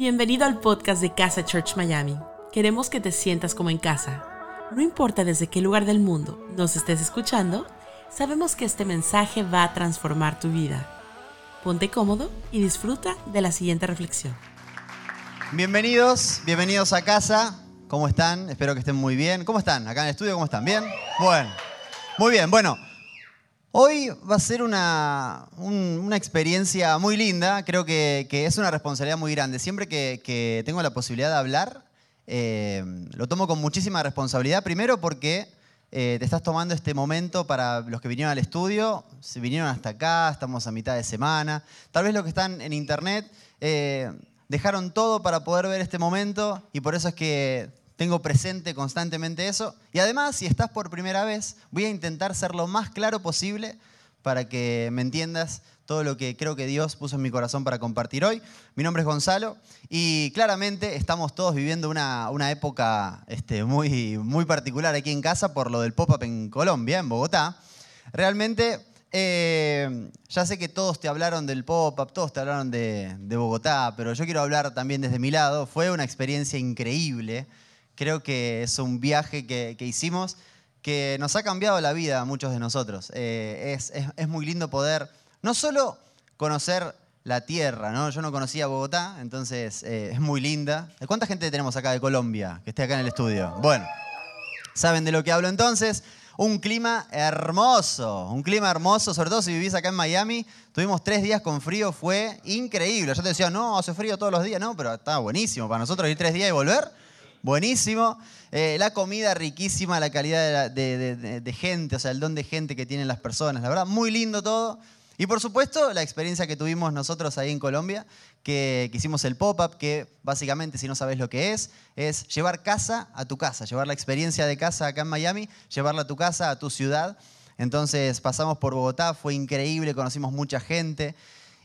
Bienvenido al podcast de Casa Church Miami. Queremos que te sientas como en casa. No importa desde qué lugar del mundo nos estés escuchando, sabemos que este mensaje va a transformar tu vida. Ponte cómodo y disfruta de la siguiente reflexión. Bienvenidos, bienvenidos a casa. ¿Cómo están? Espero que estén muy bien. ¿Cómo están? Acá en el estudio, ¿cómo están? ¿Bien? Bueno, muy bien. Bueno, Hoy va a ser una, una experiencia muy linda, creo que, es una responsabilidad muy grande. Siempre que, tengo la posibilidad de hablar, eh, lo tomo con muchísima responsabilidad. Primero porque eh, te estás tomando este momento para los que vinieron al estudio, se vinieron hasta acá, estamos a mitad de semana. Tal vez los que están en internet eh, dejaron todo para poder ver este momento y por eso es que tengo presente constantemente eso. Y además, si estás por primera vez, voy a intentar ser lo más claro posible para que me entiendas todo lo que creo que Dios puso en mi corazón para compartir hoy. Mi nombre es Gonzalo y claramente estamos todos viviendo una, una época este, muy, muy particular aquí en casa por lo del pop-up en Colombia, en Bogotá. Realmente eh, ya sé que todos te hablaron del pop-up, todos te hablaron de, de, Bogotá, pero yo quiero hablar también desde mi lado. Fue una experiencia increíble. Creo que es un viaje que, hicimos que nos ha cambiado la vida a muchos de nosotros. Eh, es, muy lindo poder no solo conocer la tierra, ¿no? Yo no conocía Bogotá, entonces eh, es muy linda. ¿Cuánta gente tenemos acá de Colombia que esté acá en el estudio? Bueno, ¿saben de lo que hablo entonces? Un clima hermoso, un clima hermoso, sobre todo si vivís acá en Miami. Tuvimos tres días con frío, fue increíble. Yo te decía, no, hace frío todos los días, no, pero está buenísimo. Para nosotros ir tres días y volver, buenísimo. Eh, la comida riquísima, la calidad de, gente, o sea, el don de gente que tienen las personas, la verdad, muy lindo todo. Y por supuesto, la experiencia que tuvimos nosotros ahí en Colombia, que, hicimos el pop-up, que básicamente, si no sabes lo que es, es llevar casa a tu casa, llevar la experiencia de casa acá en Miami, llevarla a tu casa, a tu ciudad. Entonces pasamos por Bogotá, fue increíble, conocimos mucha gente.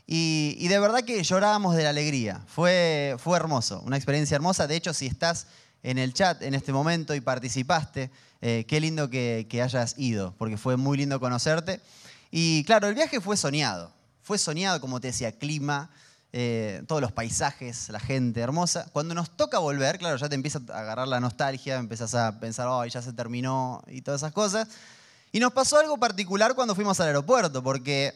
Y, de verdad que llorábamos de la alegría. Fue, fue hermoso, una experiencia hermosa. De hecho, si estás en el chat en este momento y participaste. Eh, qué lindo que, hayas ido, porque fue muy lindo conocerte. Y claro, el viaje fue soñado. Fue soñado, como te decía, clima, eh, todos los paisajes, la gente hermosa. Cuando nos toca volver, claro, ya te empieza a agarrar la nostalgia, empiezas a pensar, oh, ya se terminó y todas esas cosas. Y nos pasó algo particular cuando fuimos al aeropuerto, porque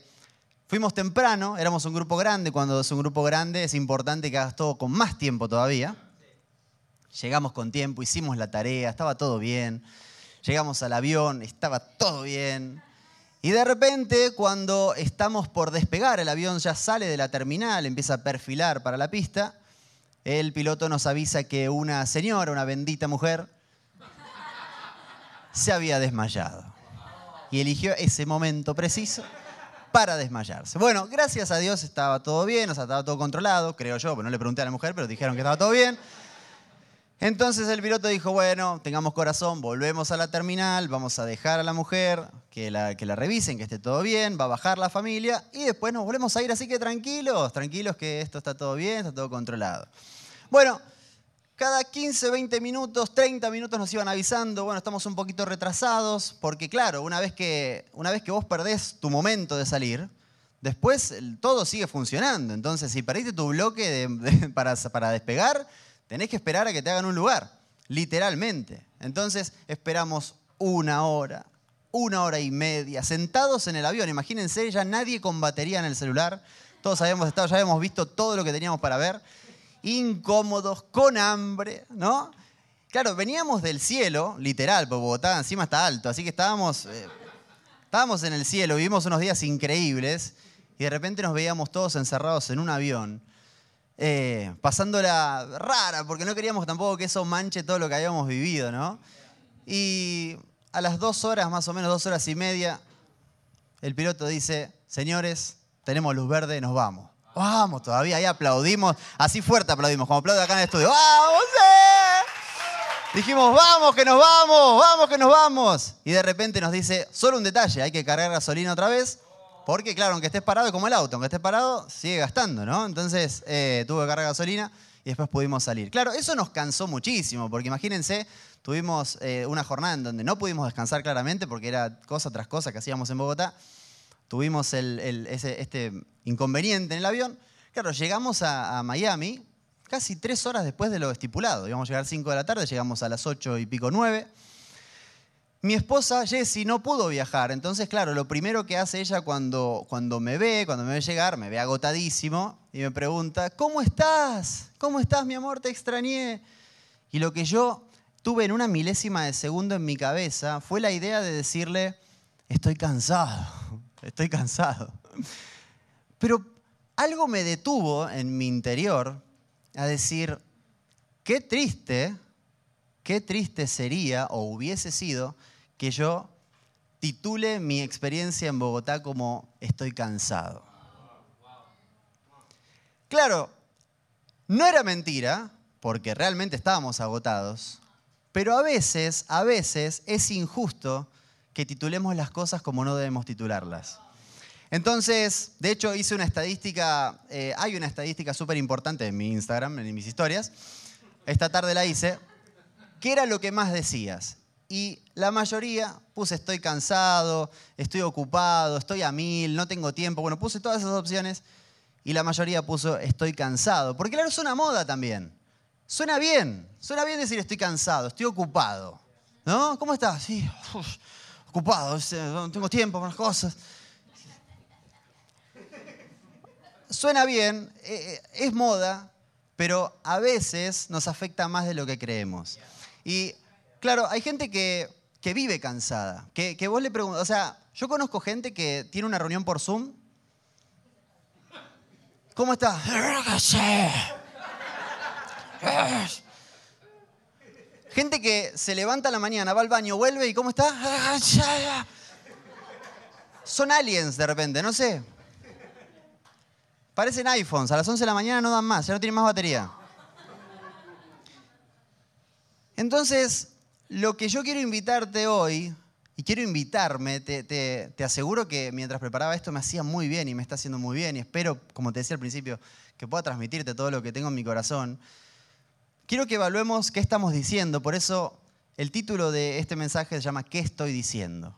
fuimos temprano, éramos un grupo grande. Cuando es un grupo grande es importante que hagas todo con más tiempo todavía. Llegamos con tiempo, hicimos la tarea, estaba todo bien. Llegamos al avión, estaba todo bien. Y de repente, cuando estamos por despegar, el avión ya sale de la terminal, empieza a perfilar para la pista, el piloto nos avisa que una señora, una bendita mujer, se había desmayado. Y eligió ese momento preciso para desmayarse. Bueno, gracias a Dios estaba todo bien, o sea, estaba todo controlado, creo yo, porque no le pregunté a la mujer, pero dijeron que estaba todo bien. Entonces el piloto dijo, bueno, tengamos corazón, volvemos a la terminal, vamos a dejar a la mujer que la, que la revisen, que esté todo bien, va a bajar la familia y después nos volvemos a ir, así que tranquilos, tranquilos que esto está todo bien, está todo controlado. Bueno, cada 15, 20 minutos, 30 minutos nos iban avisando, bueno, estamos un poquito retrasados, porque claro, una vez que, una vez que vos perdés tu momento de salir, después todo sigue funcionando. Entonces, si perdiste tu bloque para, para despegar, tenés que esperar a que te hagan un lugar, literalmente. Entonces esperamos una hora, una hora y media, sentados en el avión. Imagínense, ya nadie con batería en el celular. Todos habíamos estado, ya habíamos visto todo lo que teníamos para ver. Incómodos, con hambre, ¿no? Claro, veníamos del cielo, literal, porque Bogotá encima está alto, así que estábamos, eh, estábamos en el cielo, vivimos unos días increíbles y de repente nos veíamos todos encerrados en un avión eh, pasándola rara, porque no queríamos tampoco que eso manche todo lo que habíamos vivido, ¿no? Y a las dos horas, más o menos dos horas y media, el piloto dice, señores, tenemos luz verde, nos vamos. Vamos, todavía ahí aplaudimos, así fuerte aplaudimos, como aplaude acá en el estudio. ¡Vamos! Eh! Dijimos, vamos, que nos vamos, vamos, que nos vamos. Y de repente nos dice, solo un detalle, hay que cargar gasolina otra vez. Porque, claro, aunque estés parado, es como el auto, aunque estés parado, sigue gastando, ¿no? Entonces eh, tuve que cargar gasolina y después pudimos salir. Claro, eso nos cansó muchísimo, porque imagínense, tuvimos eh, una jornada en donde no pudimos descansar claramente, porque era cosa tras cosa que hacíamos en Bogotá. Tuvimos este inconveniente en el avión. Claro, llegamos a, Miami, casi tres horas después de lo estipulado. Íbamos a llegar 5 de la tarde, llegamos a las 8 y pico 9. Mi esposa Jessie no pudo viajar, entonces claro, lo primero que hace ella cuando, cuando me ve, cuando me ve llegar, me ve agotadísimo y me pregunta, ¿cómo estás? ¿Cómo estás, mi amor? Te extrañé. Y lo que yo tuve en una milésima de segundo en mi cabeza fue la idea de decirle, estoy cansado, estoy cansado. Pero algo me detuvo en mi interior a decir, qué triste, qué triste sería o hubiese sido que yo titule mi experiencia en Bogotá como Estoy cansado. Claro, no era mentira, porque realmente estábamos agotados, pero a veces, a veces es injusto que titulemos las cosas como no debemos titularlas. Entonces, de hecho, hice una estadística, eh, hay una estadística súper importante en mi Instagram, en mis historias. Esta tarde la hice. ¿Qué era lo que más decías? Y la mayoría puse estoy cansado, estoy ocupado, estoy a mil, no tengo tiempo. Bueno, puse todas esas opciones y la mayoría puso estoy cansado. Porque claro, es una moda también. Suena bien, suena bien decir estoy cansado, estoy ocupado. ¿No? ¿Cómo estás? Sí, ocupado, no tengo tiempo para las cosas. Suena bien, eh, eh, es moda, pero a veces nos afecta más de lo que creemos. Y Claro, hay gente que, vive cansada, que, vos le preguntas, o sea, yo conozco gente que tiene una reunión por Zoom. ¿Cómo está? Gente que se levanta a la mañana, va al baño, vuelve y ¿cómo está? Son aliens de repente, no sé. Parecen iPhones, a las 11 de la mañana no dan más, ya no tienen más batería. Entonces, lo que yo quiero invitarte hoy, y quiero invitarme, te, aseguro que mientras preparaba esto me hacía muy bien y me está haciendo muy bien, y espero, como te decía al principio, que pueda transmitirte todo lo que tengo en mi corazón. Quiero que evaluemos qué estamos diciendo, por eso el título de este mensaje se llama ¿Qué estoy diciendo?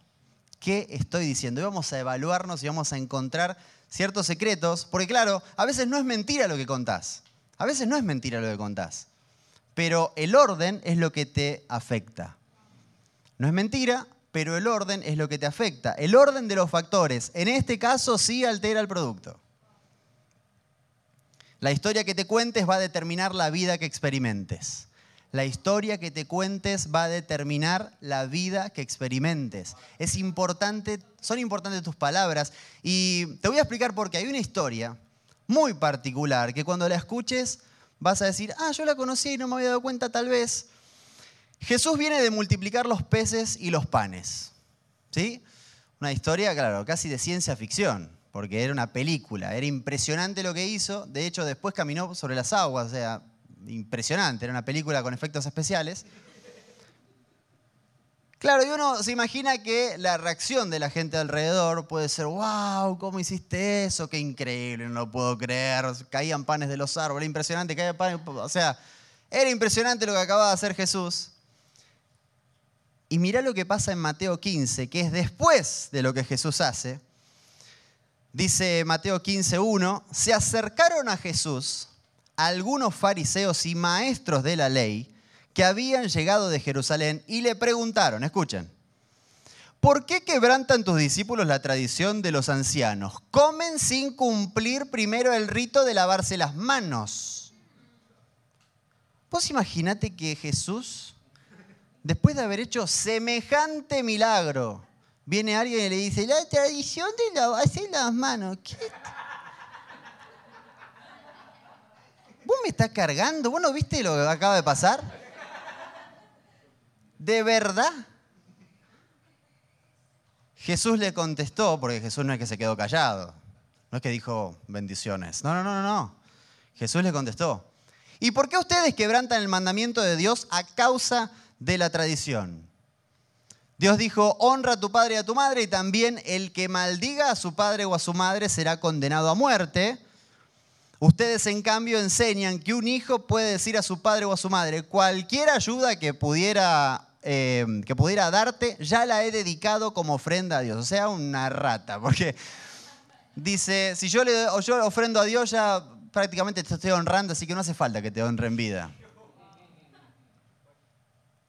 ¿Qué estoy diciendo? Y vamos a evaluarnos y vamos a encontrar ciertos secretos, porque claro, a veces no es mentira lo que contás, a veces no es mentira lo que contás pero el orden es lo que te afecta. No es mentira, pero el orden es lo que te afecta. El orden de los factores, en este caso sí altera el producto. La historia que te cuentes va a determinar la vida que experimentes. La historia que te cuentes va a determinar la vida que experimentes. Es importante, son importantes tus palabras y te voy a explicar por qué hay una historia muy particular que cuando la escuches vas a decir, ah, yo la conocí y no me había dado cuenta tal vez. Jesús viene de multiplicar los peces y los panes. ¿Sí? Una historia, claro, casi de ciencia ficción, porque era una película, era impresionante lo que hizo, de hecho después caminó sobre las aguas, o sea, impresionante, era una película con efectos especiales. Claro, y uno se imagina que la reacción de la gente alrededor puede ser, wow, ¿cómo hiciste eso? Qué increíble, no lo puedo creer. Caían panes de los árboles, impresionante, caía panes. O sea, era impresionante lo que acababa de hacer Jesús. Y mirá lo que pasa en Mateo 15, que es después de lo que Jesús hace. Dice Mateo 15.1, se acercaron a Jesús algunos fariseos y maestros de la ley que habían llegado de Jerusalén y le preguntaron, escuchen, ¿por qué quebrantan tus discípulos la tradición de los ancianos? Comen sin cumplir primero el rito de lavarse las manos. Vos imaginate que Jesús, después de haber hecho semejante milagro, viene alguien y le dice, la tradición de lavarse las manos. ¿Qué? ¿Vos me estás cargando? ¿Vos no viste lo que acaba de pasar? ¿De verdad? Jesús le contestó, porque Jesús no es que se quedó callado, no es que dijo bendiciones, no, no, no, no. Jesús le contestó, ¿y por qué ustedes quebrantan el mandamiento de Dios a causa de la tradición? Dios dijo, honra a tu padre y a tu madre, y también el que maldiga a su padre o a su madre será condenado a muerte. Ustedes en cambio enseñan que un hijo puede decir a su padre o a su madre, cualquier ayuda que pudiera eh, que pudiera darte, ya la he dedicado como ofrenda a Dios. O sea, una rata, porque dice, si yo le yo ofrendo a Dios, ya prácticamente te estoy honrando, así que no hace falta que te honre en vida.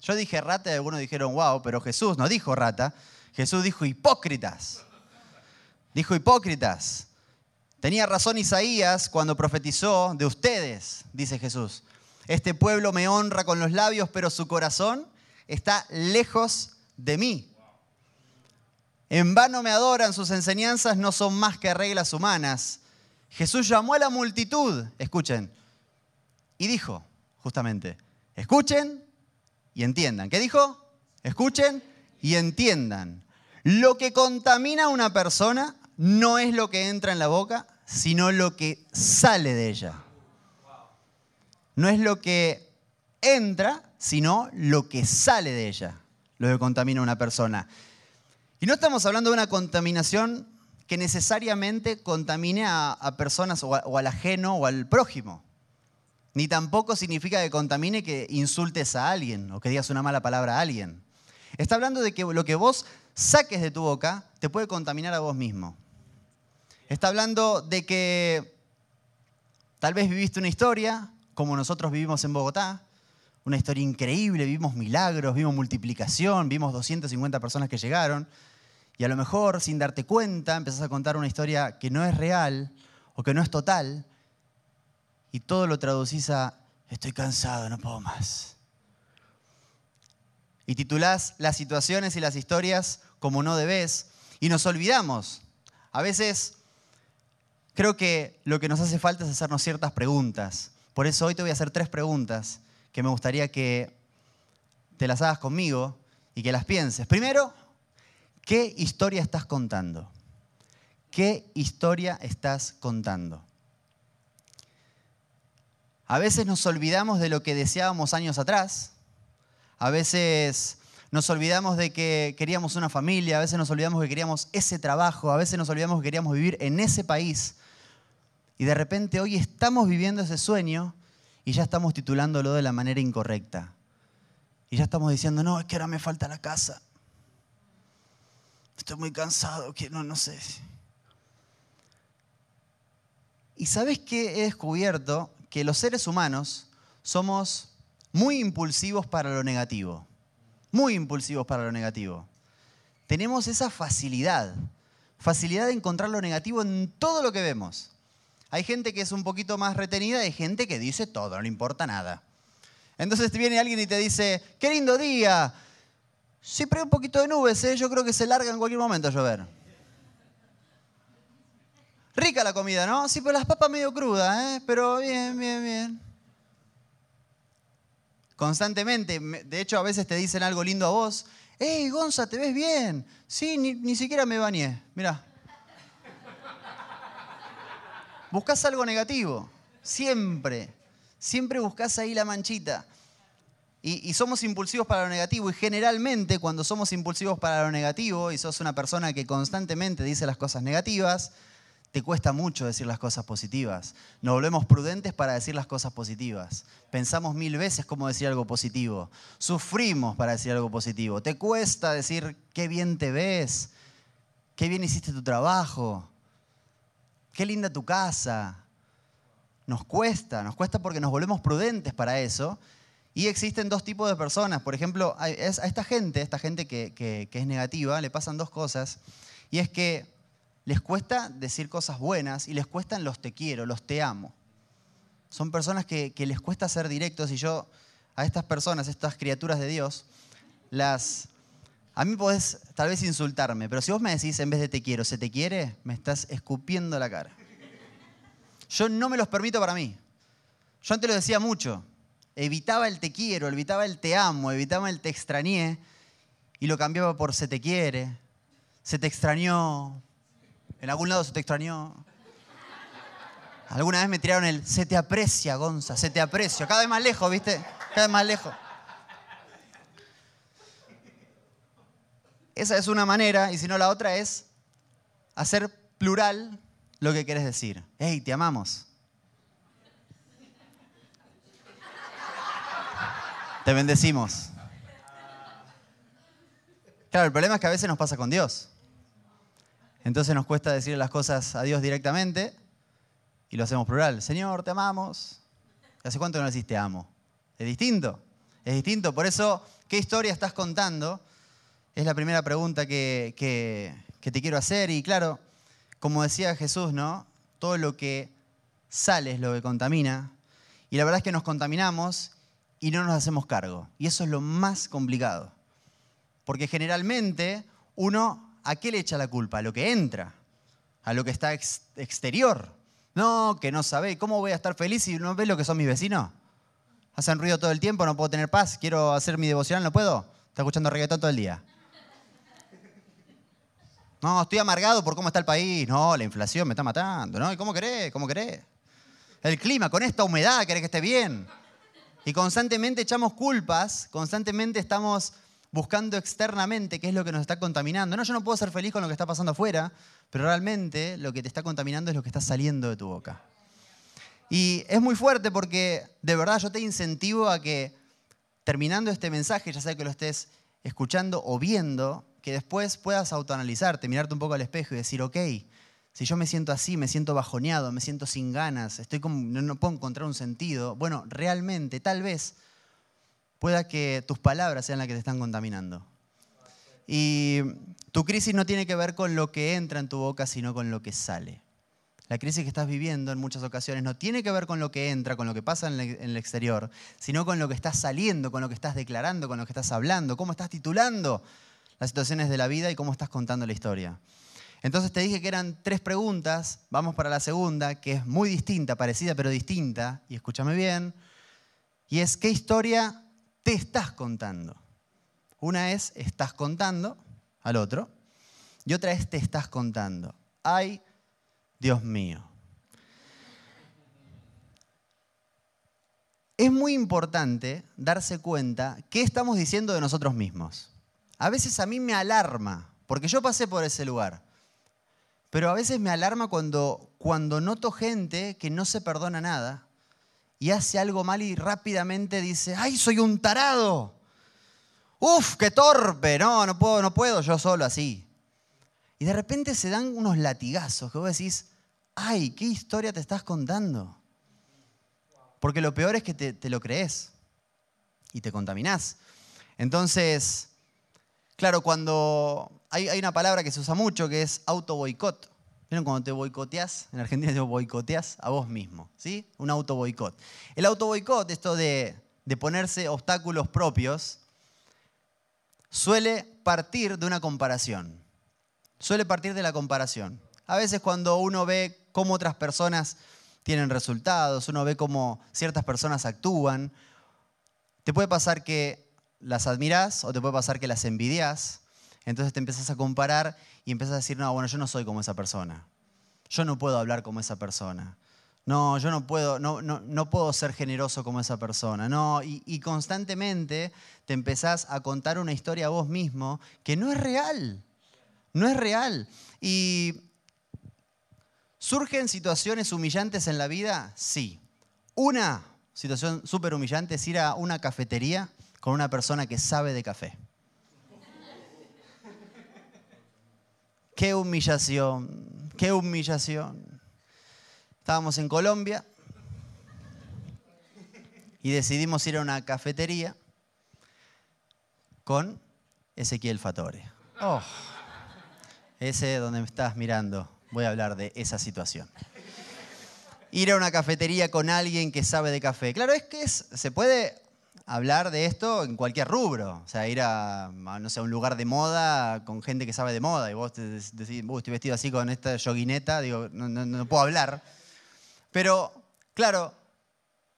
Yo dije rata y algunos dijeron wow, pero Jesús no dijo rata, Jesús dijo hipócritas. Dijo hipócritas. Tenía razón Isaías cuando profetizó de ustedes, dice Jesús. Este pueblo me honra con los labios, pero su corazón está lejos de mí. En vano me adoran, sus enseñanzas no son más que reglas humanas. Jesús llamó a la multitud, escuchen, y dijo, justamente, escuchen y entiendan. ¿Qué dijo? Escuchen y entiendan. Lo que contamina a una persona no es lo que entra en la boca, sino lo que sale de ella. No es lo que entra, sino lo que sale de ella, lo que contamina a una persona. Y no estamos hablando de una contaminación que necesariamente contamine a, personas o, o al ajeno o al prójimo. Ni tampoco significa que contamine que insultes a alguien o que digas una mala palabra a alguien. Está hablando de que lo que vos saques de tu boca te puede contaminar a vos mismo. Está hablando de que tal vez viviste una historia, como nosotros vivimos en Bogotá, una historia increíble, vimos milagros, vimos multiplicación, vimos 250 personas que llegaron, y a lo mejor sin darte cuenta empezás a contar una historia que no es real o que no es total, y todo lo traducís a estoy cansado, no puedo más. Y titulás las situaciones y las historias como no debes, y nos olvidamos. A veces Creo que lo que nos hace falta es hacernos ciertas preguntas. Por eso hoy te voy a hacer tres preguntas que me gustaría que te las hagas conmigo y que las pienses. Primero, ¿qué historia estás contando? ¿Qué historia estás contando? A veces nos olvidamos de lo que deseábamos años atrás. A veces nos olvidamos de que queríamos una familia, a veces nos olvidamos que queríamos ese trabajo, a veces nos olvidamos que queríamos vivir en ese país. Y de repente hoy estamos viviendo ese sueño y ya estamos titulándolo de la manera incorrecta. Y ya estamos diciendo, no, es que ahora me falta la casa. Estoy muy cansado, que no, no sé. Y sabes qué he descubierto? Que los seres humanos somos muy impulsivos para lo negativo. Muy impulsivos para lo negativo. Tenemos esa facilidad, facilidad de encontrar lo negativo en todo lo que vemos. Hay gente que es un poquito más retenida y hay gente que dice todo, no le importa nada. Entonces te viene alguien y te dice, qué lindo día. Siempre hay un poquito de nubes, ¿eh? yo creo que se larga en cualquier momento a llover. Rica la comida, ¿no? Sí, pero las papas medio crudas, ¿eh? pero bien, bien, bien. Constantemente, de hecho a veces te dicen algo lindo a vos. ¡Ey, Gonza, te ves bien! Sí, ni, ni siquiera me bañé. Mirá. Buscas algo negativo, siempre. Siempre buscas ahí la manchita. Y, y, somos impulsivos para lo negativo. Y generalmente cuando somos impulsivos para lo negativo y sos una persona que constantemente dice las cosas negativas, te cuesta mucho decir las cosas positivas. Nos volvemos prudentes para decir las cosas positivas. Pensamos mil veces cómo decir algo positivo. Sufrimos para decir algo positivo. Te cuesta decir qué bien te ves, qué bien hiciste tu trabajo, qué linda tu casa. Nos cuesta, nos cuesta porque nos volvemos prudentes para eso. Y existen dos tipos de personas. Por ejemplo, a esta gente, esta gente que, es negativa, le pasan dos cosas. Y es que les cuesta decir cosas buenas y les cuestan los te quiero, los te amo. Son personas que, que les cuesta ser directos y yo a estas personas, estas criaturas de Dios, las, a mí podés tal vez insultarme, pero si vos me decís en vez de te quiero, se te quiere, me estás escupiendo la cara. Yo no me los permito para mí. Yo antes lo decía mucho. Evitaba el te quiero, evitaba el te amo, evitaba el te extrañé y lo cambiaba por se te quiere, se te extrañó, en algún lado se te extrañó. Alguna vez me tiraron el se te aprecia, Gonza, se te aprecia. Cada vez más lejos, ¿viste? Cada vez más lejos. Esa es una manera, y si no la otra es hacer plural lo que quieres decir. Hey, te amamos. Te bendecimos. Claro, el problema es que a veces nos pasa con Dios. Entonces nos cuesta decir las cosas a Dios directamente y lo hacemos plural. Señor, te amamos. ¿Hace cuánto no decís te amo? Es distinto. Es distinto. Por eso, ¿qué historia estás contando? Es la primera pregunta que, que te quiero hacer. Y claro, como decía Jesús, ¿no? Todo lo que sale es lo que contamina. Y la verdad es que nos contaminamos y no nos hacemos cargo. Y eso es lo más complicado. Porque generalmente uno, ¿a qué le echa la culpa? A lo que entra, a lo que está exterior. No, que no sabe. ¿Cómo voy a estar feliz si no ves lo que son mis vecinos? Hacen ruido todo el tiempo, no puedo tener paz. Quiero hacer mi devoción, no puedo. Está escuchando reggaetón todo el día. No, estoy amargado por cómo está el país. No, la inflación me está matando. ¿no? ¿Y cómo querés? ¿Cómo querés? El clima, con esta humedad, querés que esté bien. Y constantemente echamos culpas, constantemente estamos buscando externamente qué es lo que nos está contaminando. No, yo no puedo ser feliz con lo que está pasando afuera, pero realmente lo que te está contaminando es lo que está saliendo de tu boca. Y es muy fuerte porque de verdad yo te incentivo a que terminando este mensaje, ya sea que lo estés escuchando o viendo, que después puedas autoanalizarte, mirarte un poco al espejo y decir, ok, si yo me siento así, me siento bajoneado, me siento sin ganas, estoy como, no puedo encontrar un sentido, bueno, realmente, tal vez pueda que tus palabras sean las que te están contaminando. Y tu crisis no tiene que ver con lo que entra en tu boca, sino con lo que sale. La crisis que estás viviendo en muchas ocasiones no tiene que ver con lo que entra, con lo que pasa en el exterior, sino con lo que estás saliendo, con lo que estás declarando, con lo que estás hablando, cómo estás titulando las situaciones de la vida y cómo estás contando la historia. Entonces te dije que eran tres preguntas, vamos para la segunda, que es muy distinta, parecida pero distinta, y escúchame bien, y es ¿qué historia te estás contando. Una es estás contando al otro y otra es te estás contando. Ay, Dios mío. Es muy importante darse cuenta qué estamos diciendo de nosotros mismos. A veces a mí me alarma, porque yo pasé por ese lugar, pero a veces me alarma cuando, cuando noto gente que no se perdona nada y hace algo mal y rápidamente dice, ay, soy un tarado. Uf, qué torpe, no, no puedo, no puedo yo solo así. Y de repente se dan unos latigazos que vos decís, ay, ¿qué historia te estás contando? Porque lo peor es que te, lo crees y te contaminás. Entonces, claro, cuando hay, una palabra que se usa mucho que es auto boicot. ¿Vieron cuando te boicoteas? En Argentina te boicoteas a vos mismo, ¿sí? Un auto boicot. El auto boicot, esto de ponerse obstáculos propios, suele partir de una comparación. Suele partir de la comparación. A veces cuando uno ve cómo otras personas tienen resultados, uno ve cómo ciertas personas actúan, te puede pasar que las admiras o te puede pasar que las envidias entonces te empiezas a comparar y empiezas a decir, no, bueno, yo no soy como esa persona. Yo no puedo hablar como esa persona. No, yo no puedo, no, no, puedo ser generoso como esa persona. No, y, y constantemente te empezás a contar una historia a vos mismo que no es real. No es real. Y ¿Surgen situaciones humillantes en la vida? Sí. Una situación súper humillante es ir a una cafetería con una persona que sabe de café. Qué humillación, qué humillación. Estábamos en Colombia y decidimos ir a una cafetería con Ezequiel Fatore. Oh, ese donde me estás mirando, voy a hablar de esa situación. Ir a una cafetería con alguien que sabe de café. Claro, es que se puede hablar de esto en cualquier rubro. O sea, ir a, no sé, un lugar de moda con gente que sabe de moda y vos te decís, estoy vestido así con esta yoguineta, digo, no, puedo hablar. Pero, claro,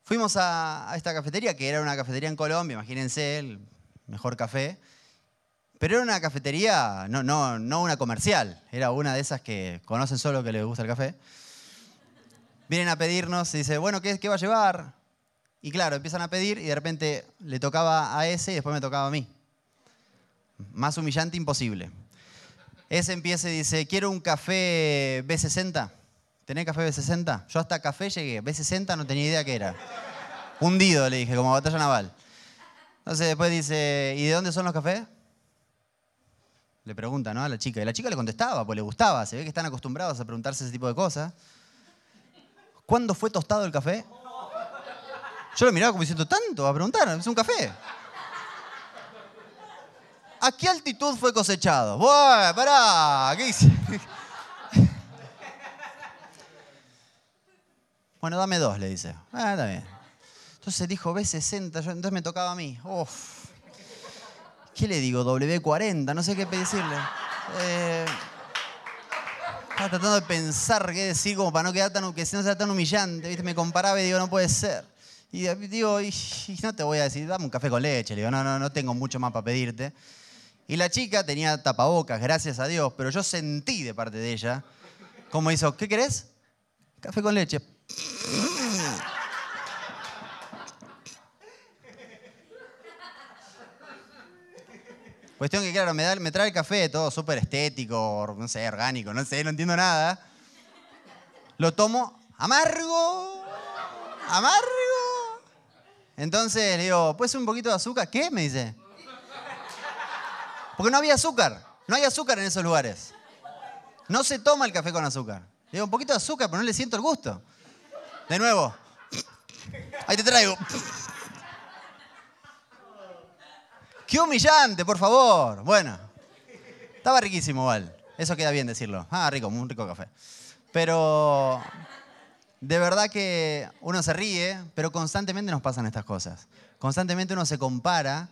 fuimos a, esta cafetería, que era una cafetería en Colombia, imagínense, el mejor café. Pero era una cafetería, no, no, no una comercial, era una de esas que conocen solo que les gusta el café. Vienen a pedirnos y dice, bueno, ¿qué, qué va a llevar? Y claro, empiezan a pedir y de repente le tocaba a ese y después me tocaba a mí. Más humillante imposible. Ese empieza y dice, quiero un café B60. ¿Tenés café B60? Yo hasta café llegué. B60 no tenía idea qué era. Hundido, le dije, como batalla naval. Entonces después dice, ¿y de dónde son los cafés? Le pregunta, ¿no? A la chica. Y la chica le contestaba, pues le gustaba. Se ve que están acostumbrados a preguntarse ese tipo de cosas. ¿cuándo fue tostado el café? Yo lo miraba como diciendo, ¿tanto? A preguntar, es un café. ¿A qué altitud fue cosechado? Bueno, pará, ¿qué hice? Bueno, dame dos, le dice. Ah, está bien. Entonces dijo B60, yo, entonces me tocaba a mí. Uf. ¿Qué le digo? W40, no sé qué decirle. Eh, estaba tratando de pensar qué decir como para no quedar tan, que no sea tan humillante. Me comparaba y digo, no puede ser. Y digo, no te voy a decir, dame un café con leche. Le digo, no, no, no tengo mucho más para pedirte. Y la chica tenía tapabocas, gracias a Dios, pero yo sentí de parte de ella, como hizo, ¿qué querés? Café con leche. Cuestión que, claro, me, da, me trae el café, todo súper estético, no sé, orgánico, no sé, no entiendo nada. Lo tomo amargo, amargo. Entonces le digo, ¿puede ser un poquito de azúcar? ¿Qué? Me dice. Porque no había azúcar. No hay azúcar en esos lugares. No se toma el café con azúcar. Le digo, un poquito de azúcar, pero no le siento el gusto. De nuevo. Ahí te traigo. Qué humillante, por favor. Bueno. Estaba riquísimo, Val. Eso queda bien decirlo. Ah, rico, un rico café. Pero de verdad que uno se ríe, pero constantemente nos pasan estas cosas. Constantemente uno se compara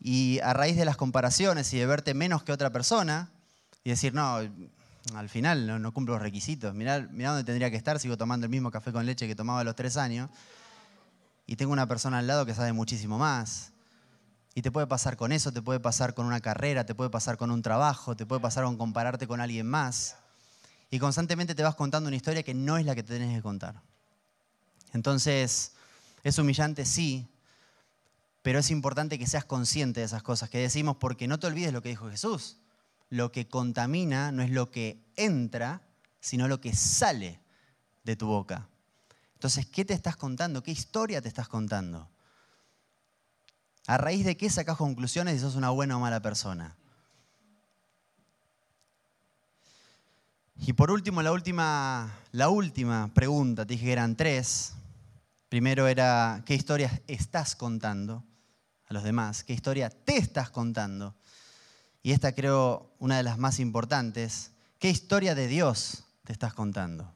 y a raíz de las comparaciones y de verte menos que otra persona y decir, no, al final no, cumplo los requisitos, mirá, dónde tendría que estar, sigo tomando el mismo café con leche que tomaba a los tres años y tengo una persona al lado que sabe muchísimo más. Y te puede pasar con eso, te puede pasar con una carrera, te puede pasar con un trabajo, te puede pasar con compararte con alguien más. Y constantemente te vas contando una historia que no es la que te tenés que contar. Entonces, ¿es humillante? Sí, pero es importante que seas consciente de esas cosas que decimos porque no te olvides lo que dijo Jesús. Lo que contamina no es lo que entra, sino lo que sale de tu boca. Entonces, ¿qué te estás contando? ¿Qué historia te estás contando? ¿A raíz de qué sacas conclusiones si sos una buena o mala persona? Y por último, la última, la última pregunta, te dije que eran tres. Primero era, ¿qué historias estás contando? a los demás, qué historia te estás contando. Y esta creo una de las más importantes, qué historia de Dios te estás contando.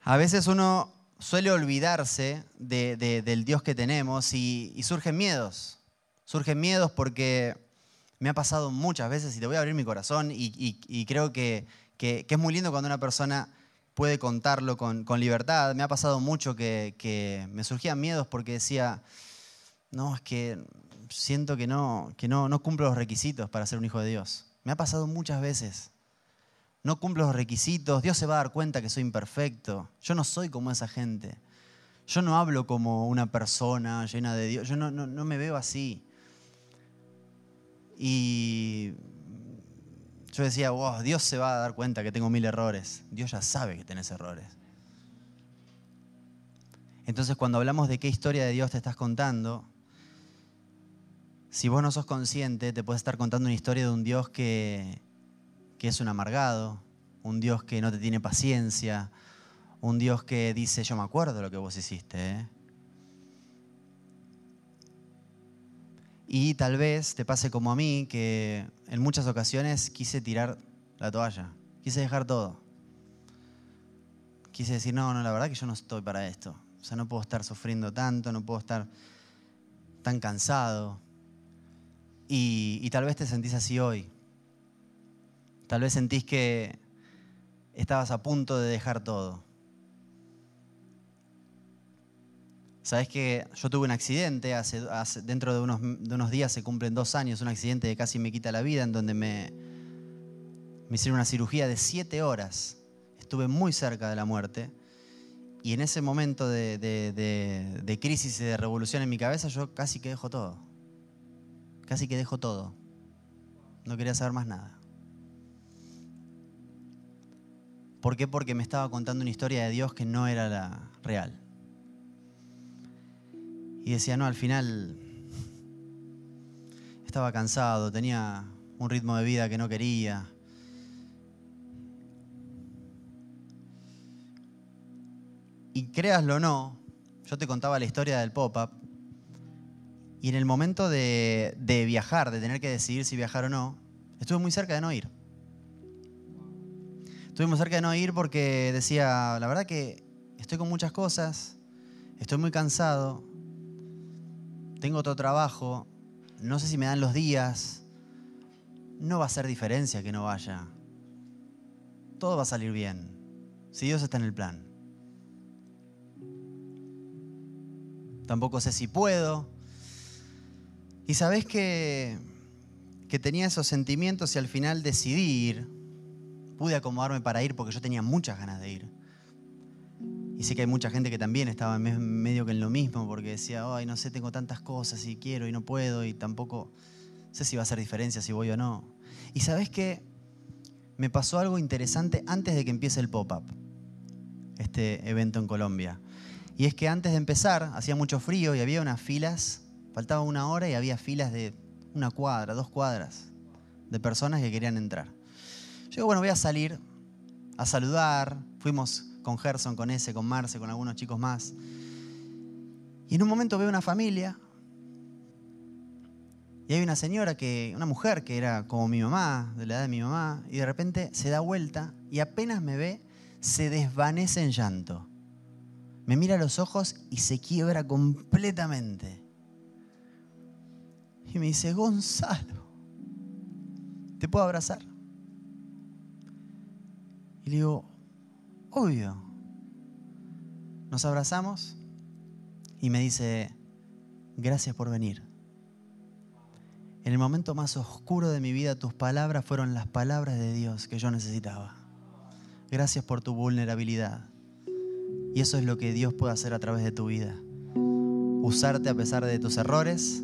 A veces uno suele olvidarse del Dios que tenemos y, surgen miedos. Surgen miedos porque me ha pasado muchas veces y te voy a abrir mi corazón y, creo que, que es muy lindo cuando una persona puede contarlo con, libertad. Me ha pasado mucho que, me surgían miedos porque decía, no, es que siento que, no, que no, no cumplo los requisitos para ser un hijo de Dios. Me ha pasado muchas veces. No cumplo los requisitos, Dios se va a dar cuenta que soy imperfecto. Yo no soy como esa gente. Yo no hablo como una persona llena de Dios. Yo no, no me veo así. Y yo decía, wow, Dios se va a dar cuenta que tengo mil errores. Dios ya sabe que tenés errores. Entonces cuando hablamos de qué historia de Dios te estás contando, si vos no sos consciente, te puedes estar contando una historia de un Dios que, que es un amargado, un Dios que no te tiene paciencia, un Dios que dice, yo me acuerdo lo que vos hiciste. ¿eh? Y tal vez te pase como a mí, que en muchas ocasiones quise tirar la toalla, quise dejar todo. Quise decir, no, no, la verdad que yo no estoy para esto. O sea, no puedo estar sufriendo tanto, no puedo estar tan cansado. Y, y tal vez te sentís así hoy. Tal vez sentís que estabas a punto de dejar todo. Sabes que yo tuve un accidente, hace, dentro de unos, de unos, días se cumplen dos años, un accidente que casi me quita la vida, en donde me, me hicieron una cirugía de siete horas. Estuve muy cerca de la muerte. Y en ese momento de, de, de crisis y de revolución en mi cabeza, yo casi que dejo todo. Casi que dejo todo. No quería saber más nada. ¿Por qué? Porque me estaba contando una historia de Dios que no era la real. Y decía, no, al final estaba cansado, tenía un ritmo de vida que no quería. Y créaslo o no, yo te contaba la historia del pop-up. Y en el momento de, de viajar, de tener que decidir si viajar o no, estuve muy cerca de no ir. Estuve muy cerca de no ir porque decía, la verdad que estoy con muchas cosas, estoy muy cansado, tengo otro trabajo, no sé si me dan los días, no va a hacer diferencia que no vaya. Todo va a salir bien, si Dios está en el plan. Tampoco sé si puedo. Y sabes que, que tenía esos sentimientos y al final decidí ir. Pude acomodarme para ir porque yo tenía muchas ganas de ir. Y sé que hay mucha gente que también estaba medio que en lo mismo, porque decía, ay, no sé, tengo tantas cosas y quiero y no puedo y tampoco sé si va a hacer diferencia si voy o no. Y sabes qué? Me pasó algo interesante antes de que empiece el pop-up, este evento en Colombia. Y es que antes de empezar hacía mucho frío y había unas filas, faltaba una hora y había filas de una cuadra, dos cuadras, de personas que querían entrar. Yo bueno, voy a salir a saludar. Fuimos con Gerson, con ese, con Marce, con algunos chicos más. Y en un momento veo una familia y hay una señora que, una mujer que era como mi mamá, de la edad de mi mamá, y de repente se da vuelta y apenas me ve, se desvanece en llanto. Me mira a los ojos y se quiebra completamente. Y me dice, Gonzalo, ¿te puedo abrazar? Y le digo, Obvio. Nos abrazamos y me dice, gracias por venir. En el momento más oscuro de mi vida, tus palabras fueron las palabras de Dios que yo necesitaba. Gracias por tu vulnerabilidad. Y eso es lo que Dios puede hacer a través de tu vida. Usarte a pesar de tus errores,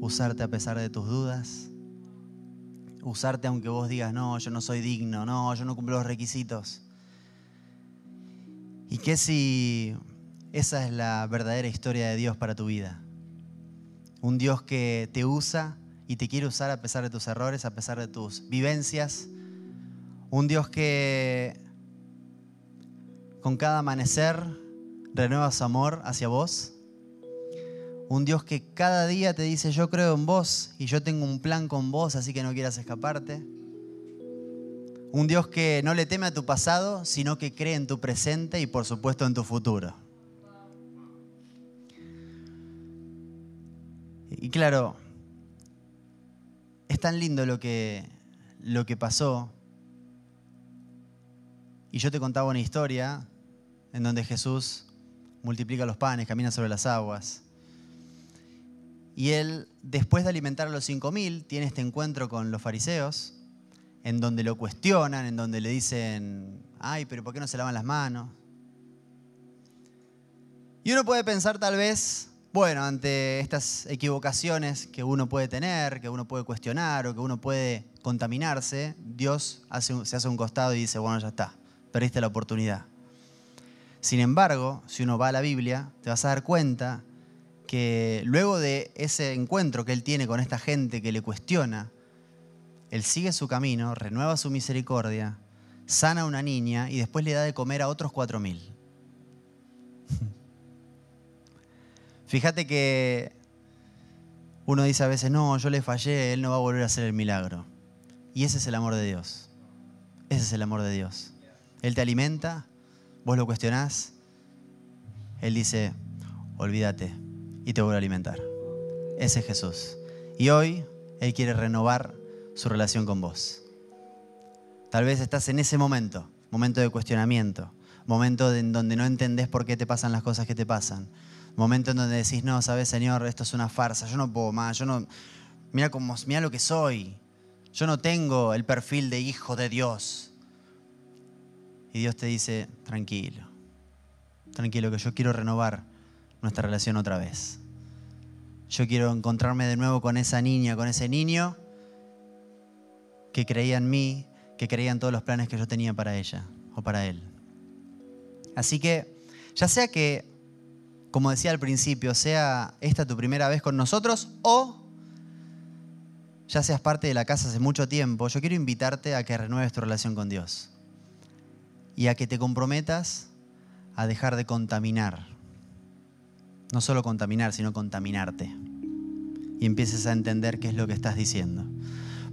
usarte a pesar de tus dudas, usarte aunque vos digas, no, yo no soy digno, no, yo no cumplo los requisitos. ¿Y qué si esa es la verdadera historia de Dios para tu vida? Un Dios que te usa y te quiere usar a pesar de tus errores, a pesar de tus vivencias. Un Dios que con cada amanecer renueva su amor hacia vos. Un Dios que cada día te dice, yo creo en vos y yo tengo un plan con vos, así que no quieras escaparte. Un Dios que no le teme a tu pasado, sino que cree en tu presente y por supuesto en tu futuro. Y claro, es tan lindo lo que, lo que pasó. Y yo te contaba una historia en donde Jesús multiplica los panes, camina sobre las aguas. Y él, después de alimentar a los cinco mil, tiene este encuentro con los fariseos en donde lo cuestionan, en donde le dicen, ay, pero ¿por qué no se lavan las manos? Y uno puede pensar tal vez, bueno, ante estas equivocaciones que uno puede tener, que uno puede cuestionar o que uno puede contaminarse, Dios se hace un costado y dice, bueno, ya está, perdiste la oportunidad. Sin embargo, si uno va a la Biblia, te vas a dar cuenta que luego de ese encuentro que él tiene con esta gente que le cuestiona, él sigue su camino, renueva su misericordia, sana a una niña y después le da de comer a otros cuatro mil. Fíjate que uno dice a veces, no, yo le fallé, Él no va a volver a hacer el milagro. Y ese es el amor de Dios. Ese es el amor de Dios. Él te alimenta, vos lo cuestionás, Él dice, olvídate y te vuelve a alimentar. Ese es Jesús. Y hoy Él quiere renovar su relación con vos. Tal vez estás en ese momento, momento de cuestionamiento, momento en donde no entendés por qué te pasan las cosas que te pasan, momento en donde decís, no, sabes, Señor, esto es una farsa, yo no puedo más, yo no, mira, cómo, mira lo que soy, yo no tengo el perfil de hijo de Dios. Y Dios te dice, tranquilo, tranquilo, que yo quiero renovar nuestra relación otra vez. Yo quiero encontrarme de nuevo con esa niña, con ese niño que creía en mí, que creía en todos los planes que yo tenía para ella o para él. Así que, ya sea que, como decía al principio, sea esta tu primera vez con nosotros o ya seas parte de la casa hace mucho tiempo, yo quiero invitarte a que renueves tu relación con Dios y a que te comprometas a dejar de contaminar. No solo contaminar, sino contaminarte. Y empieces a entender qué es lo que estás diciendo.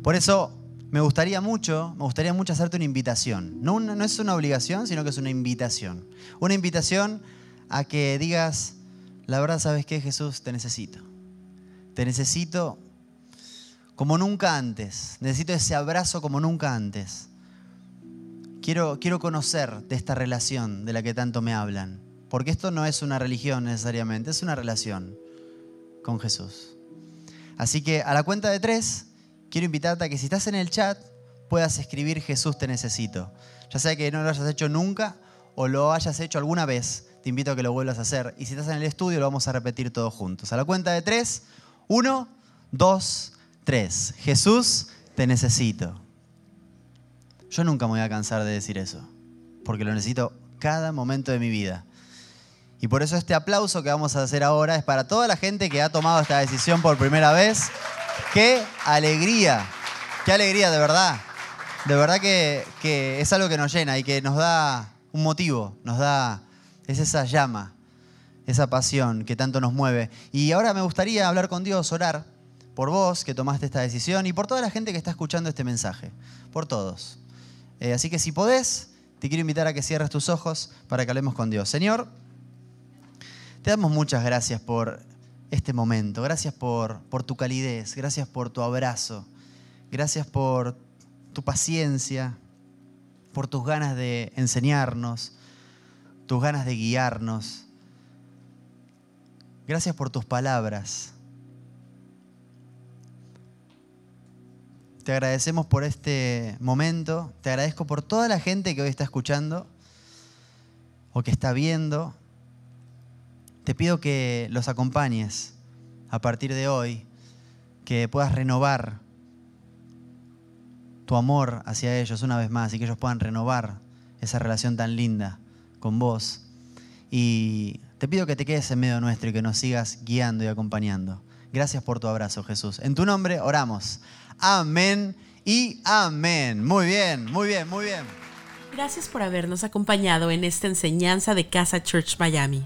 Por eso me gustaría mucho, me gustaría mucho hacerte una invitación. No, no es una obligación, sino que es una invitación. Una invitación a que digas, la verdad, ¿sabes qué, Jesús? Te necesito. Te necesito como nunca antes. Necesito ese abrazo como nunca antes. Quiero, quiero conocer de esta relación de la que tanto me hablan. Porque esto no es una religión necesariamente, es una relación con Jesús. Así que a la cuenta de tres, quiero invitarte a que si estás en el chat puedas escribir Jesús te necesito. Ya sea que no lo hayas hecho nunca o lo hayas hecho alguna vez, te invito a que lo vuelvas a hacer. Y si estás en el estudio lo vamos a repetir todos juntos. A la cuenta de tres, uno, dos, tres. Jesús te necesito. Yo nunca me voy a cansar de decir eso, porque lo necesito cada momento de mi vida. Y por eso este aplauso que vamos a hacer ahora es para toda la gente que ha tomado esta decisión por primera vez. ¡Qué alegría! ¡Qué alegría, de verdad! De verdad que, es algo que nos llena y que nos da un motivo, nos da, es esa llama, esa pasión que tanto nos mueve. Y ahora me gustaría hablar con Dios, orar por vos que tomaste esta decisión y por toda la gente que está escuchando este mensaje, por todos. Eh, así que si podés, te quiero invitar a que cierres tus ojos para que hablemos con Dios. Señor, te damos muchas gracias por este momento, gracias por, por tu calidez, gracias por tu abrazo, gracias por tu paciencia, por tus ganas de enseñarnos, tus ganas de guiarnos. Gracias por tus palabras. Te agradecemos por este momento. Te agradezco por toda la gente que hoy está escuchando o que está viendo. Te pido que los acompañes a partir de hoy, que puedas renovar tu amor hacia ellos una vez más y que ellos puedan renovar esa relación tan linda con vos. Y te pido que te quedes en medio nuestro y que nos sigas guiando y acompañando. Gracias por tu abrazo, Jesús. En tu nombre oramos. Amén y amén. Muy bien, muy bien, muy bien. Gracias por habernos acompañado en esta enseñanza de Casa Church Miami.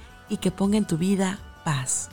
y que ponga en tu vida paz.